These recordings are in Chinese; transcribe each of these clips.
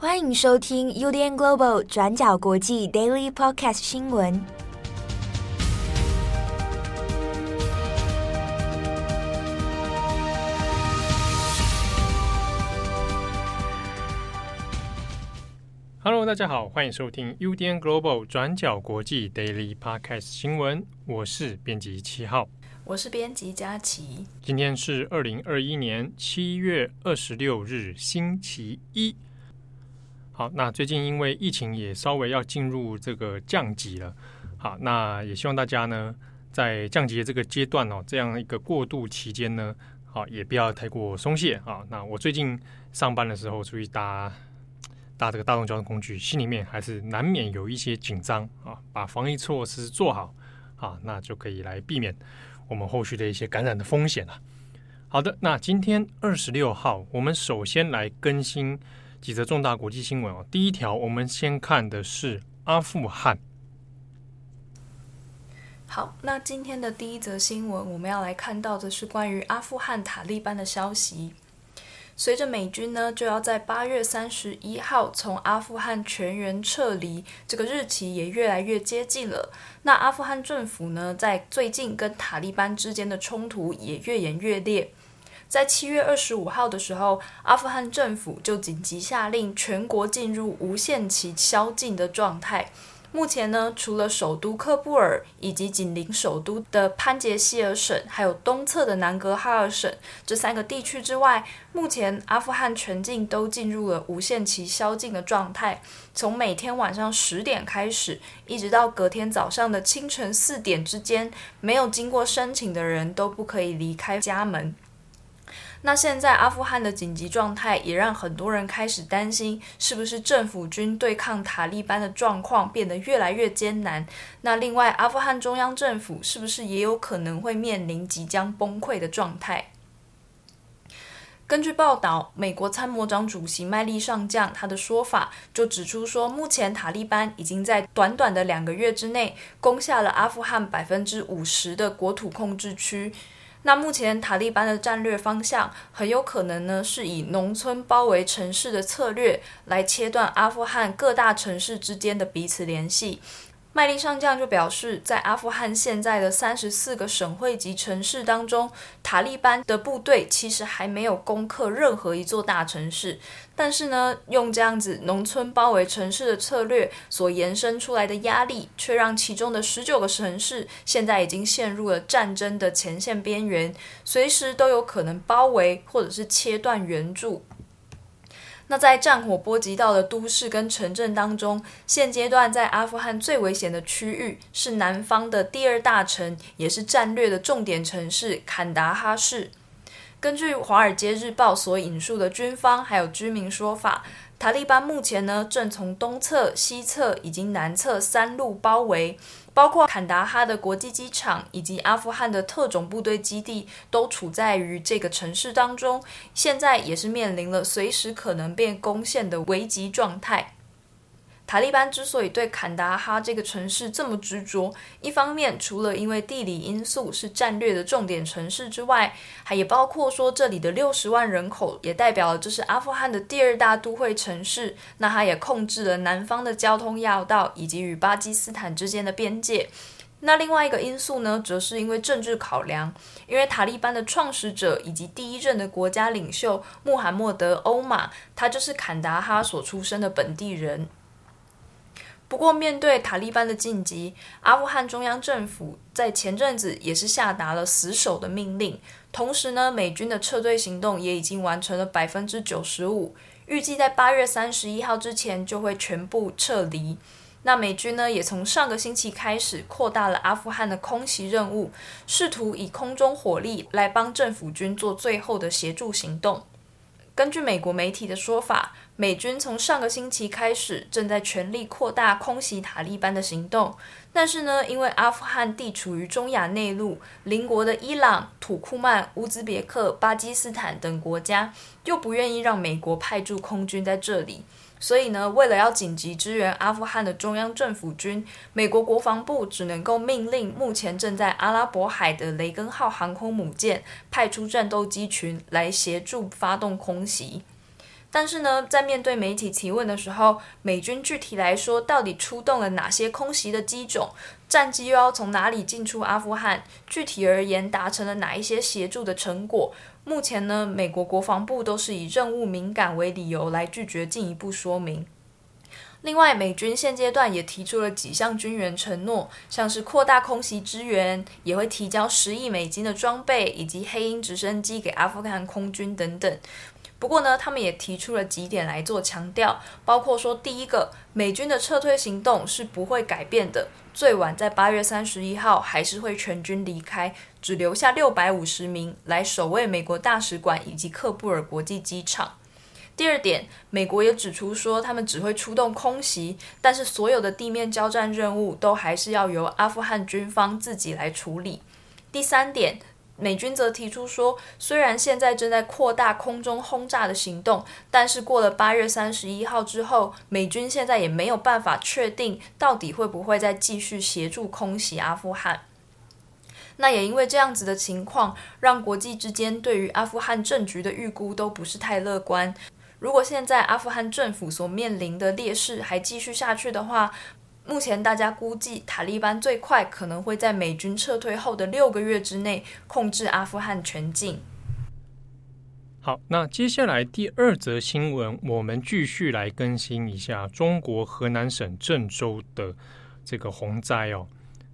欢迎收听 UDN Global 转角国际 Daily Podcast 新闻。Hello，大家好，欢迎收听 UDN Global 转角国际 Daily Podcast 新闻。我是编辑七号。我是编辑佳琪，今天是二零二一年七月二十六日，星期一。好，那最近因为疫情也稍微要进入这个降级了，好，那也希望大家呢在降级的这个阶段哦，这样一个过渡期间呢，好，也不要太过松懈啊。那我最近上班的时候出去搭搭这个大众交通工具，心里面还是难免有一些紧张啊，把防疫措施做好啊，那就可以来避免。我们后续的一些感染的风险了。好的，那今天二十六号，我们首先来更新几则重大国际新闻哦。第一条，我们先看的是阿富汗。好，那今天的第一则新闻，我们要来看到的是关于阿富汗塔利班的消息。随着美军呢就要在八月三十一号从阿富汗全员撤离，这个日期也越来越接近了。那阿富汗政府呢，在最近跟塔利班之间的冲突也越演越烈。在七月二十五号的时候，阿富汗政府就紧急下令全国进入无限期宵禁的状态。目前呢，除了首都喀布尔以及紧邻首都的潘杰希尔省，还有东侧的南格哈尔省这三个地区之外，目前阿富汗全境都进入了无限期宵禁的状态。从每天晚上十点开始，一直到隔天早上的清晨四点之间，没有经过申请的人都不可以离开家门。那现在阿富汗的紧急状态也让很多人开始担心，是不是政府军对抗塔利班的状况变得越来越艰难？那另外，阿富汗中央政府是不是也有可能会面临即将崩溃的状态？根据报道，美国参谋长主席麦利上将他的说法就指出说，目前塔利班已经在短短的两个月之内攻下了阿富汗百分之五十的国土控制区。那目前塔利班的战略方向很有可能呢，是以农村包围城市的策略来切断阿富汗各大城市之间的彼此联系。麦利上将就表示，在阿富汗现在的三十四个省会级城市当中，塔利班的部队其实还没有攻克任何一座大城市。但是呢，用这样子农村包围城市的策略所延伸出来的压力，却让其中的十九个城市现在已经陷入了战争的前线边缘，随时都有可能包围或者是切断援助。那在战火波及到的都市跟城镇当中，现阶段在阿富汗最危险的区域是南方的第二大城，也是战略的重点城市坎达哈市。根据《华尔街日报》所引述的军方还有居民说法，塔利班目前呢正从东侧、西侧以及南侧三路包围。包括坎达哈的国际机场以及阿富汗的特种部队基地都处在于这个城市当中，现在也是面临了随时可能被攻陷的危急状态。塔利班之所以对坎达哈这个城市这么执着，一方面除了因为地理因素是战略的重点城市之外，还也包括说这里的六十万人口也代表了这是阿富汗的第二大都会城市，那它也控制了南方的交通要道以及与巴基斯坦之间的边界。那另外一个因素呢，则是因为政治考量，因为塔利班的创始者以及第一任的国家领袖穆罕默德·欧马，他就是坎达哈所出生的本地人。不过，面对塔利班的进击，阿富汗中央政府在前阵子也是下达了死守的命令。同时呢，美军的撤退行动也已经完成了百分之九十五，预计在八月三十一号之前就会全部撤离。那美军呢，也从上个星期开始扩大了阿富汗的空袭任务，试图以空中火力来帮政府军做最后的协助行动。根据美国媒体的说法，美军从上个星期开始正在全力扩大空袭塔利班的行动，但是呢，因为阿富汗地处于中亚内陆，邻国的伊朗、土库曼、乌兹别克、巴基斯坦等国家又不愿意让美国派驻空军在这里。所以呢，为了要紧急支援阿富汗的中央政府军，美国国防部只能够命令目前正在阿拉伯海的雷根号航空母舰派出战斗机群来协助发动空袭。但是呢，在面对媒体提问的时候，美军具体来说到底出动了哪些空袭的机种，战机又要从哪里进出阿富汗？具体而言，达成了哪一些协助的成果？目前呢，美国国防部都是以任务敏感为理由来拒绝进一步说明。另外，美军现阶段也提出了几项军援承诺，像是扩大空袭支援，也会提交十亿美金的装备以及黑鹰直升机给阿富汗空军等等。不过呢，他们也提出了几点来做强调，包括说，第一个，美军的撤退行动是不会改变的，最晚在八月三十一号还是会全军离开，只留下六百五十名来守卫美国大使馆以及喀布尔国际机场。第二点，美国也指出说，他们只会出动空袭，但是所有的地面交战任务都还是要由阿富汗军方自己来处理。第三点。美军则提出说，虽然现在正在扩大空中轰炸的行动，但是过了八月三十一号之后，美军现在也没有办法确定到底会不会再继续协助空袭阿富汗。那也因为这样子的情况，让国际之间对于阿富汗政局的预估都不是太乐观。如果现在阿富汗政府所面临的劣势还继续下去的话，目前大家估计，塔利班最快可能会在美军撤退后的六个月之内控制阿富汗全境。好，那接下来第二则新闻，我们继续来更新一下中国河南省郑州的这个洪灾哦。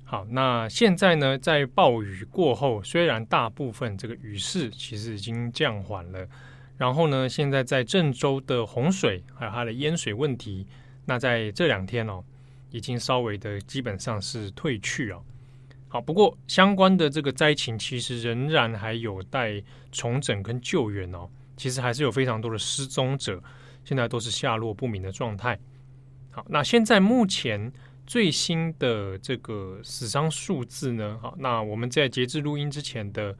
好，那现在呢，在暴雨过后，虽然大部分这个雨势其实已经降缓了，然后呢，现在在郑州的洪水还有它的淹水问题，那在这两天哦。已经稍微的基本上是退去啊，好，不过相关的这个灾情其实仍然还有待重整跟救援哦，其实还是有非常多的失踪者，现在都是下落不明的状态。好，那现在目前最新的这个死伤数字呢？好，那我们在截至录音之前的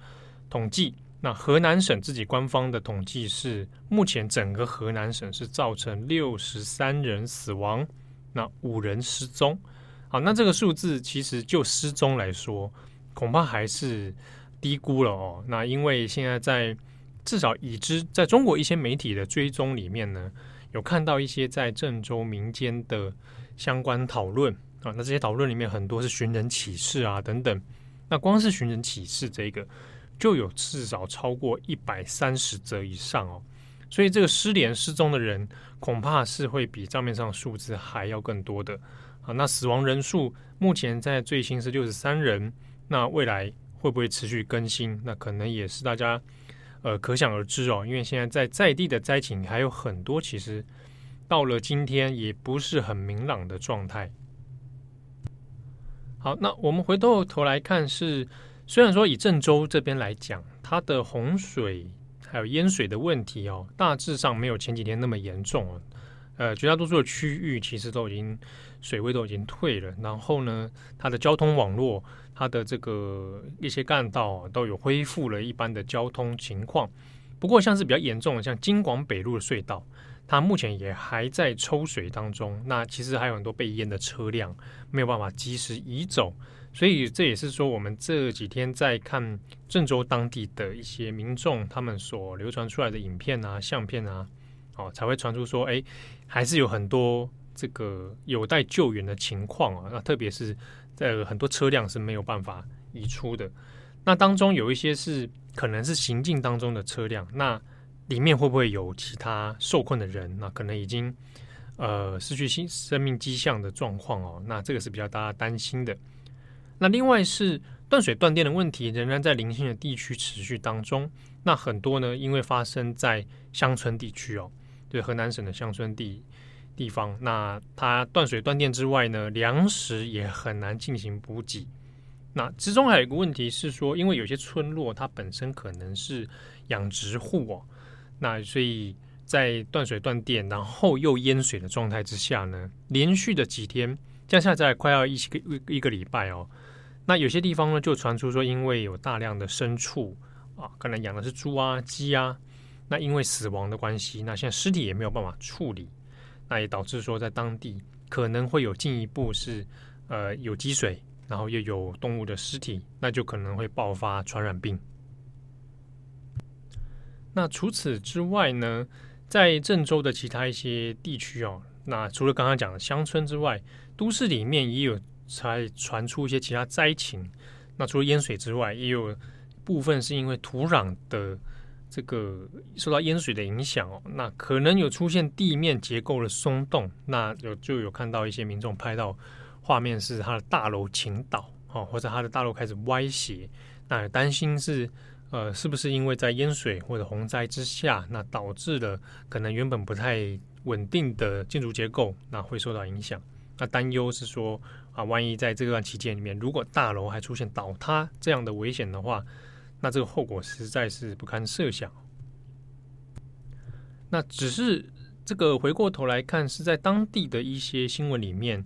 统计，那河南省自己官方的统计是，目前整个河南省是造成六十三人死亡。那五人失踪，好，那这个数字其实就失踪来说，恐怕还是低估了哦。那因为现在在至少已知在中国一些媒体的追踪里面呢，有看到一些在郑州民间的相关讨论啊。那这些讨论里面很多是寻人启事啊等等。那光是寻人启事这个就有至少超过一百三十则以上哦。所以这个失联失踪的人，恐怕是会比账面上数字还要更多的啊。那死亡人数目前在最新是六十三人，那未来会不会持续更新？那可能也是大家呃可想而知哦。因为现在在在地的灾情还有很多，其实到了今天也不是很明朗的状态。好，那我们回过头来看是，虽然说以郑州这边来讲，它的洪水。还有淹水的问题哦，大致上没有前几天那么严重哦。呃，绝大多数的区域其实都已经水位都已经退了，然后呢，它的交通网络、它的这个一些干道都有恢复了一般的交通情况。不过，像是比较严重的，像京广北路的隧道，它目前也还在抽水当中。那其实还有很多被淹的车辆没有办法及时移走。所以这也是说，我们这几天在看郑州当地的一些民众，他们所流传出来的影片啊、相片啊，哦，才会传出说，哎，还是有很多这个有待救援的情况啊。那特别是在很多车辆是没有办法移出的。那当中有一些是可能是行进当中的车辆，那里面会不会有其他受困的人？那可能已经呃失去生生命迹象的状况哦。那这个是比较大家担心的。那另外是断水断电的问题，仍然在零星的地区持续当中。那很多呢，因为发生在乡村地区哦，对河南省的乡村地地方，那它断水断电之外呢，粮食也很难进行补给。那之中还有一个问题是说，因为有些村落它本身可能是养殖户哦，那所以在断水断电，然后又淹水的状态之下呢，连续的几天，这样下来快要一个一个礼拜哦。那有些地方呢，就传出说，因为有大量的牲畜啊，可能养的是猪啊、鸡啊，那因为死亡的关系，那现在尸体也没有办法处理，那也导致说，在当地可能会有进一步是呃有积水，然后又有动物的尸体，那就可能会爆发传染病。那除此之外呢，在郑州的其他一些地区哦，那除了刚刚讲的乡村之外，都市里面也有才传出一些其他灾情。那除了淹水之外，也有部分是因为土壤的这个受到淹水的影响哦，那可能有出现地面结构的松动。那有就有看到一些民众拍到画面，是他的大楼倾倒哦，或者他的大楼开始歪斜。那担心是呃，是不是因为在淹水或者洪灾之下，那导致了可能原本不太稳定的建筑结构，那会受到影响。那担忧是说啊，万一在这段期间里面，如果大楼还出现倒塌这样的危险的话，那这个后果实在是不堪设想。那只是这个回过头来看，是在当地的一些新闻里面，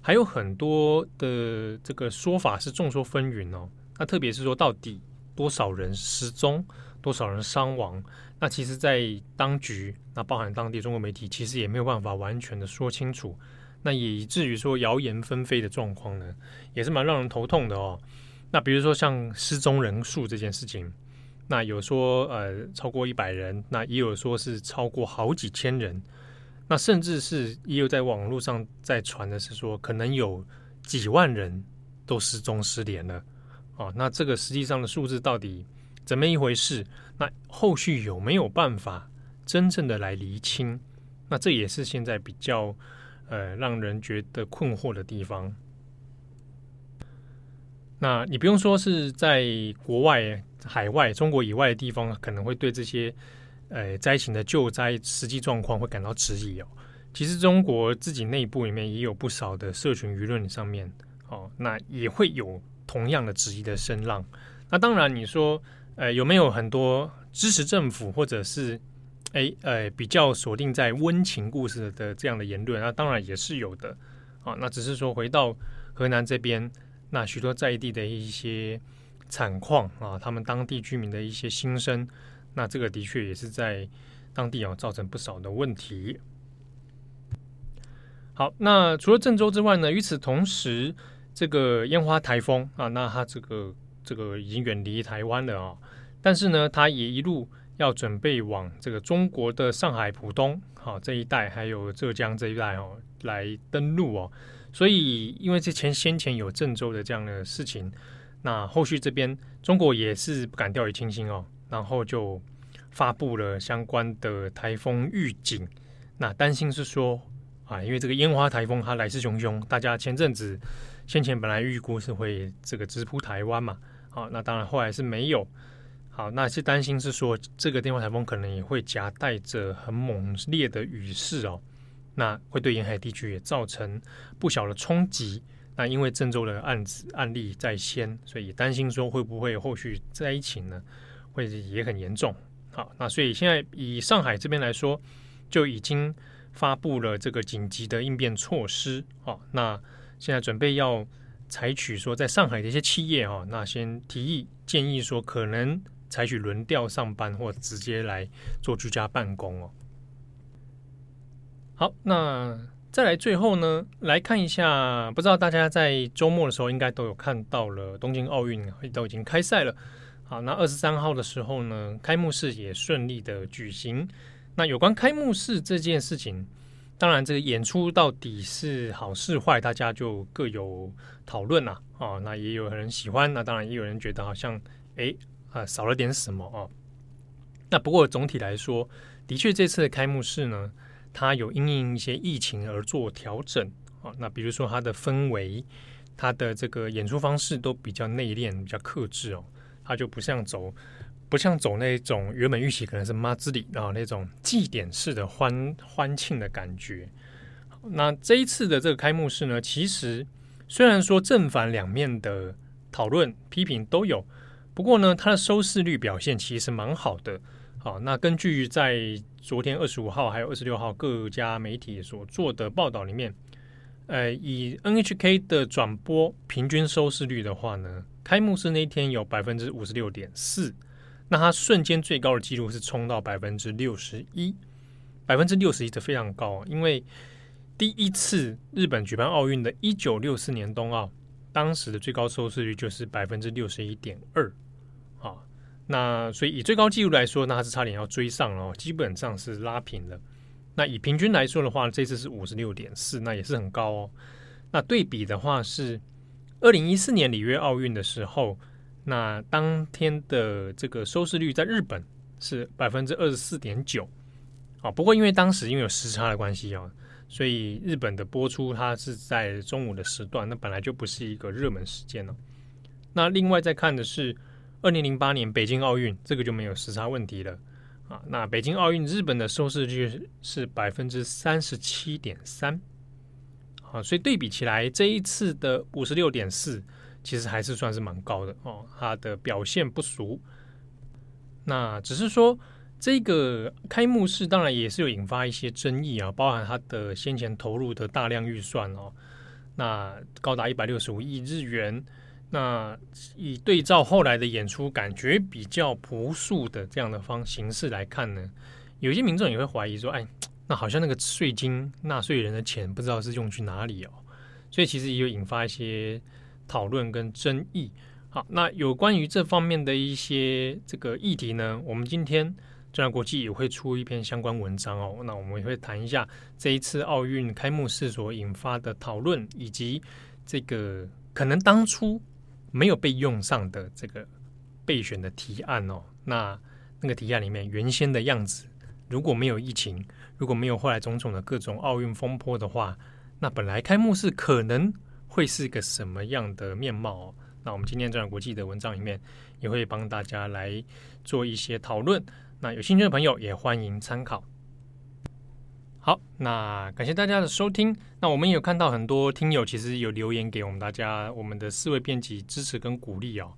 还有很多的这个说法是众说纷纭哦。那特别是说，到底多少人失踪，多少人伤亡？那其实，在当局，那包含当地中国媒体，其实也没有办法完全的说清楚。那以至于说谣言纷飞的状况呢，也是蛮让人头痛的哦。那比如说像失踪人数这件事情，那有说呃超过一百人，那也有说是超过好几千人，那甚至是也有在网络上在传的是说，可能有几万人都失踪失联了。哦，那这个实际上的数字到底怎么一回事？那后续有没有办法真正的来厘清？那这也是现在比较呃让人觉得困惑的地方。那你不用说是在国外、海外、中国以外的地方，可能会对这些呃灾情的救灾实际状况会感到质疑哦。其实中国自己内部里面也有不少的社群舆论上面，哦，那也会有。同样的质疑的声浪，那当然你说，呃，有没有很多支持政府或者是，哎，呃，比较锁定在温情故事的这样的言论？那当然也是有的啊。那只是说回到河南这边，那许多在地的一些惨况啊，他们当地居民的一些心声，那这个的确也是在当地啊造成不少的问题。好，那除了郑州之外呢，与此同时。这个烟花台风啊，那它这个这个已经远离台湾了啊，但是呢，它也一路要准备往这个中国的上海浦东好这一带，还有浙江这一带哦来登陆哦。所以，因为之前先前有郑州的这样的事情，那后续这边中国也是不敢掉以轻心哦，然后就发布了相关的台风预警。那担心是说啊，因为这个烟花台风它来势汹汹，大家前阵子。先前本来预估是会这个直扑台湾嘛，好，那当然后来是没有。好，那是担心是说这个电话台风可能也会夹带着很猛烈的雨势哦，那会对沿海地区也造成不小的冲击。那因为郑州的案子案例在先，所以担心说会不会后续灾情呢，会也很严重。好，那所以现在以上海这边来说，就已经发布了这个紧急的应变措施。好，那。现在准备要采取说，在上海的一些企业哈，那先提议建议说，可能采取轮调上班，或直接来做居家办公哦。好，那再来最后呢，来看一下，不知道大家在周末的时候应该都有看到了东京奥运都已经开赛了。好，那二十三号的时候呢，开幕式也顺利的举行。那有关开幕式这件事情。当然，这个演出到底是好是坏，大家就各有讨论啦。哦，那也有人喜欢，那当然也有人觉得好像，哎啊少了点什么哦。那不过总体来说，的确这次的开幕式呢，它有因应一些疫情而做调整啊。那比如说它的氛围，它的这个演出方式都比较内敛、比较克制哦，它就不像走。不像走那种原本预期可能是妈兹里啊那种祭典式的欢欢庆的感觉。那这一次的这个开幕式呢，其实虽然说正反两面的讨论批评都有，不过呢，它的收视率表现其实蛮好的。好，那根据在昨天二十五号还有二十六号各家媒体所做的报道里面，呃，以 NHK 的转播平均收视率的话呢，开幕式那一天有百分之五十六点四。那它瞬间最高的纪录是冲到百分之六十一，百分之六十一，这非常高。因为第一次日本举办奥运的一九六四年冬奥，当时的最高收视率就是百分之六十一点二。那所以以最高纪录来说，那它是差点要追上了，基本上是拉平了。那以平均来说的话，这次是五十六点四，那也是很高哦。那对比的话是二零一四年里约奥运的时候，那当天的这个收视率在日本是百分之二十四点九。啊，不过因为当时因为有时差的关系啊，所以日本的播出它是在中午的时段，那本来就不是一个热门时间了。那另外再看的是。二零零八年北京奥运，这个就没有时差问题了啊。那北京奥运日本的收视率是百分之三十七点三，啊，所以对比起来，这一次的五十六点四，其实还是算是蛮高的哦。它的表现不俗。那只是说，这个开幕式当然也是有引发一些争议啊，包含它的先前投入的大量预算哦，那高达一百六十五亿日元。那以对照后来的演出，感觉比较朴素的这样的方形式来看呢，有些民众也会怀疑说：“哎，那好像那个税金、纳税人的钱，不知道是用去哪里哦。”所以其实也有引发一些讨论跟争议。好，那有关于这方面的一些这个议题呢，我们今天中央国际也会出一篇相关文章哦。那我们也会谈一下这一次奥运开幕式所引发的讨论，以及这个可能当初。没有被用上的这个备选的提案哦，那那个提案里面原先的样子，如果没有疫情，如果没有后来种种的各种奥运风波的话，那本来开幕式可能会是个什么样的面貌哦？那我们今天这样国际的文章里面也会帮大家来做一些讨论，那有兴趣的朋友也欢迎参考。好，那感谢大家的收听。那我们也有看到很多听友其实有留言给我们大家，我们的四位编辑支持跟鼓励哦。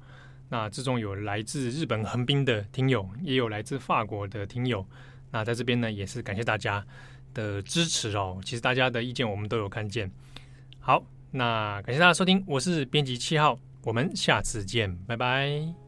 那之中有来自日本横滨的听友，也有来自法国的听友。那在这边呢，也是感谢大家的支持哦。其实大家的意见我们都有看见。好，那感谢大家收听，我是编辑七号，我们下次见，拜拜。